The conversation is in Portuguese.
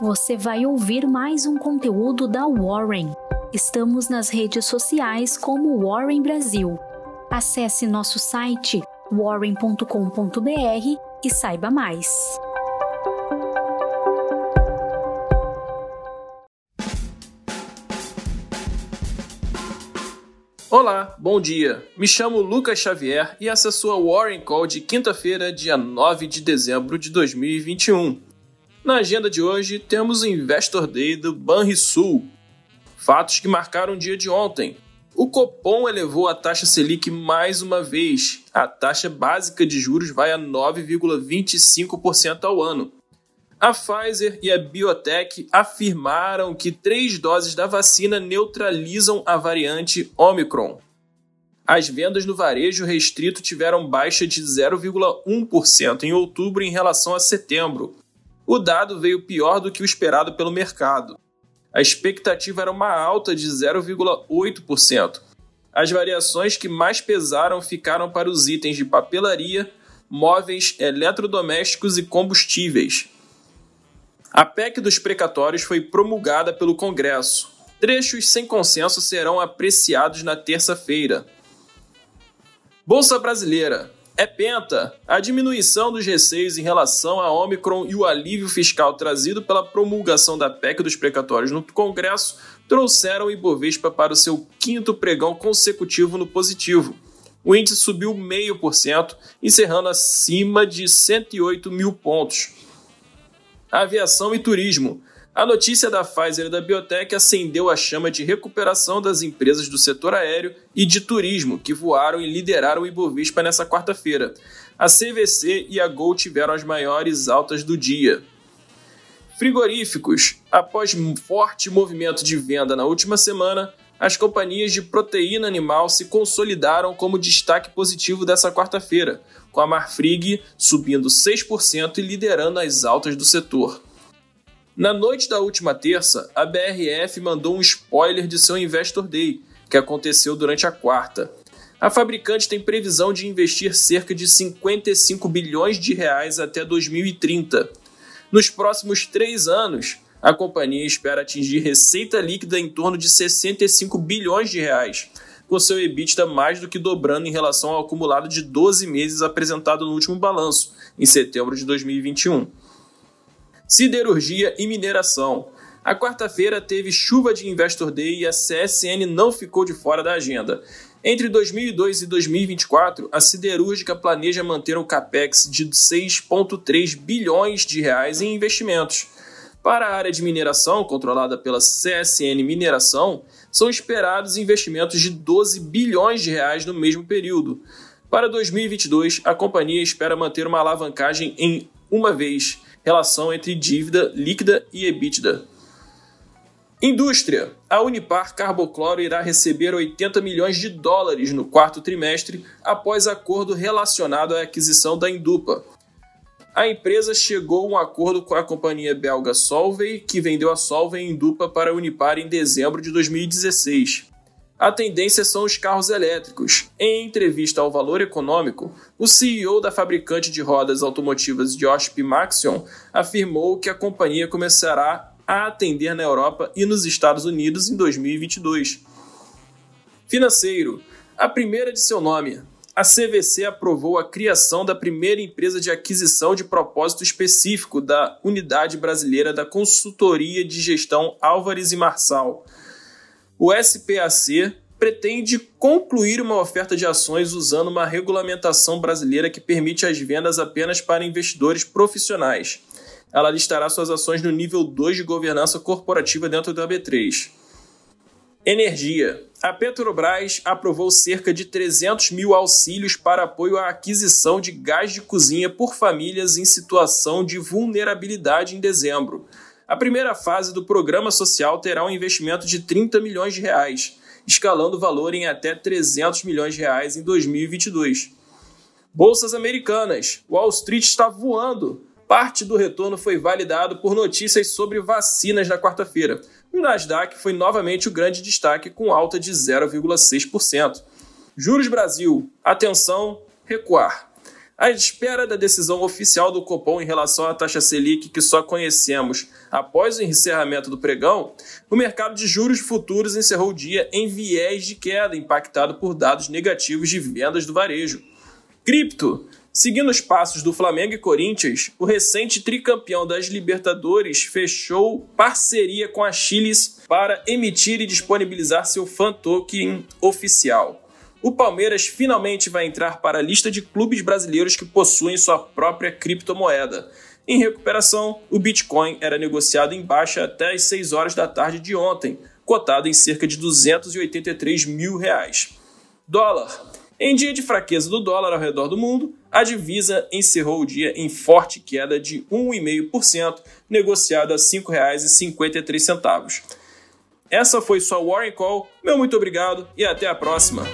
você vai ouvir mais um conteúdo da Warren. Estamos nas redes sociais como Warren Brasil. Acesse nosso site warren.com.br e saiba mais. Olá, bom dia. Me chamo Lucas Xavier e essa é a sua Warren Call de quinta-feira, dia 9 de dezembro de 2021. Na agenda de hoje temos o Investor Day do Banrisul. Fatos que marcaram o dia de ontem. O Copom elevou a taxa Selic mais uma vez. A taxa básica de juros vai a 9,25% ao ano. A Pfizer e a Biotech afirmaram que três doses da vacina neutralizam a variante Omicron. As vendas no varejo restrito tiveram baixa de 0,1% em outubro em relação a setembro. O dado veio pior do que o esperado pelo mercado. A expectativa era uma alta de 0,8%. As variações que mais pesaram ficaram para os itens de papelaria, móveis, eletrodomésticos e combustíveis. A PEC dos precatórios foi promulgada pelo Congresso. Trechos sem consenso serão apreciados na terça-feira. Bolsa Brasileira. É penta. A diminuição dos receios em relação a Omicron e o alívio fiscal trazido pela promulgação da PEC dos precatórios no Congresso trouxeram o Ibovespa para o seu quinto pregão consecutivo no positivo. O índice subiu 0,5%, encerrando acima de 108 mil pontos aviação e turismo. A notícia da Pfizer e da Biotech acendeu a chama de recuperação das empresas do setor aéreo e de turismo, que voaram e lideraram o Ibovespa nessa quarta-feira. A CVC e a Gol tiveram as maiores altas do dia. Frigoríficos. Após forte movimento de venda na última semana, as companhias de proteína animal se consolidaram como destaque positivo dessa quarta-feira, com a Marfrig subindo 6% e liderando as altas do setor. Na noite da última terça, a BRF mandou um spoiler de seu Investor Day, que aconteceu durante a quarta. A fabricante tem previsão de investir cerca de 55 bilhões de reais até 2030. Nos próximos três anos, a companhia espera atingir receita líquida em torno de 65 bilhões de reais, com seu EBITDA mais do que dobrando em relação ao acumulado de 12 meses apresentado no último balanço, em setembro de 2021. Siderurgia e mineração. A quarta-feira teve chuva de Investor Day e a CSN não ficou de fora da agenda. Entre 2002 e 2024, a siderúrgica planeja manter um capex de 6,3 bilhões de reais em investimentos. Para a área de mineração, controlada pela CSN Mineração, são esperados investimentos de 12 bilhões de reais no mesmo período. Para 2022, a companhia espera manter uma alavancagem em uma vez, relação entre dívida líquida e EBITDA. Indústria. A Unipar Carbocloro irá receber 80 milhões de dólares no quarto trimestre após acordo relacionado à aquisição da Indupa, a empresa chegou a um acordo com a companhia belga Solvay, que vendeu a Solvay em dupla para a Unipar em dezembro de 2016. A tendência são os carros elétricos. Em entrevista ao Valor Econômico, o CEO da fabricante de rodas automotivas Josh P. Maxion afirmou que a companhia começará a atender na Europa e nos Estados Unidos em 2022. Financeiro. A primeira de seu nome, a CVC aprovou a criação da primeira empresa de aquisição de propósito específico da Unidade Brasileira da Consultoria de Gestão Álvares e Marçal. O SPAC pretende concluir uma oferta de ações usando uma regulamentação brasileira que permite as vendas apenas para investidores profissionais. Ela listará suas ações no nível 2 de governança corporativa dentro da B3. Energia. A Petrobras aprovou cerca de 300 mil auxílios para apoio à aquisição de gás de cozinha por famílias em situação de vulnerabilidade em dezembro. A primeira fase do programa social terá um investimento de 30 milhões de reais, escalando o valor em até 300 milhões de reais em 2022. Bolsas americanas. Wall Street está voando. Parte do retorno foi validado por notícias sobre vacinas na quarta-feira o Nasdaq foi novamente o grande destaque, com alta de 0,6%. Juros Brasil, atenção, recuar. À espera da decisão oficial do Copom em relação à taxa Selic que só conhecemos após o encerramento do pregão, o mercado de juros futuros encerrou o dia em viés de queda, impactado por dados negativos de vendas do varejo. Cripto. Seguindo os passos do Flamengo e Corinthians, o recente tricampeão das Libertadores fechou parceria com a Chiles para emitir e disponibilizar seu fan token oficial o Palmeiras finalmente vai entrar para a lista de clubes brasileiros que possuem sua própria criptomoeda. Em recuperação, o Bitcoin era negociado em baixa até as 6 horas da tarde de ontem, cotado em cerca de 283 mil reais. Dólar. Em dia de fraqueza do dólar ao redor do mundo, a divisa encerrou o dia em forte queda de 1,5%, negociado a R$ 5,53. Essa foi sua Warren Call. Meu muito obrigado e até a próxima.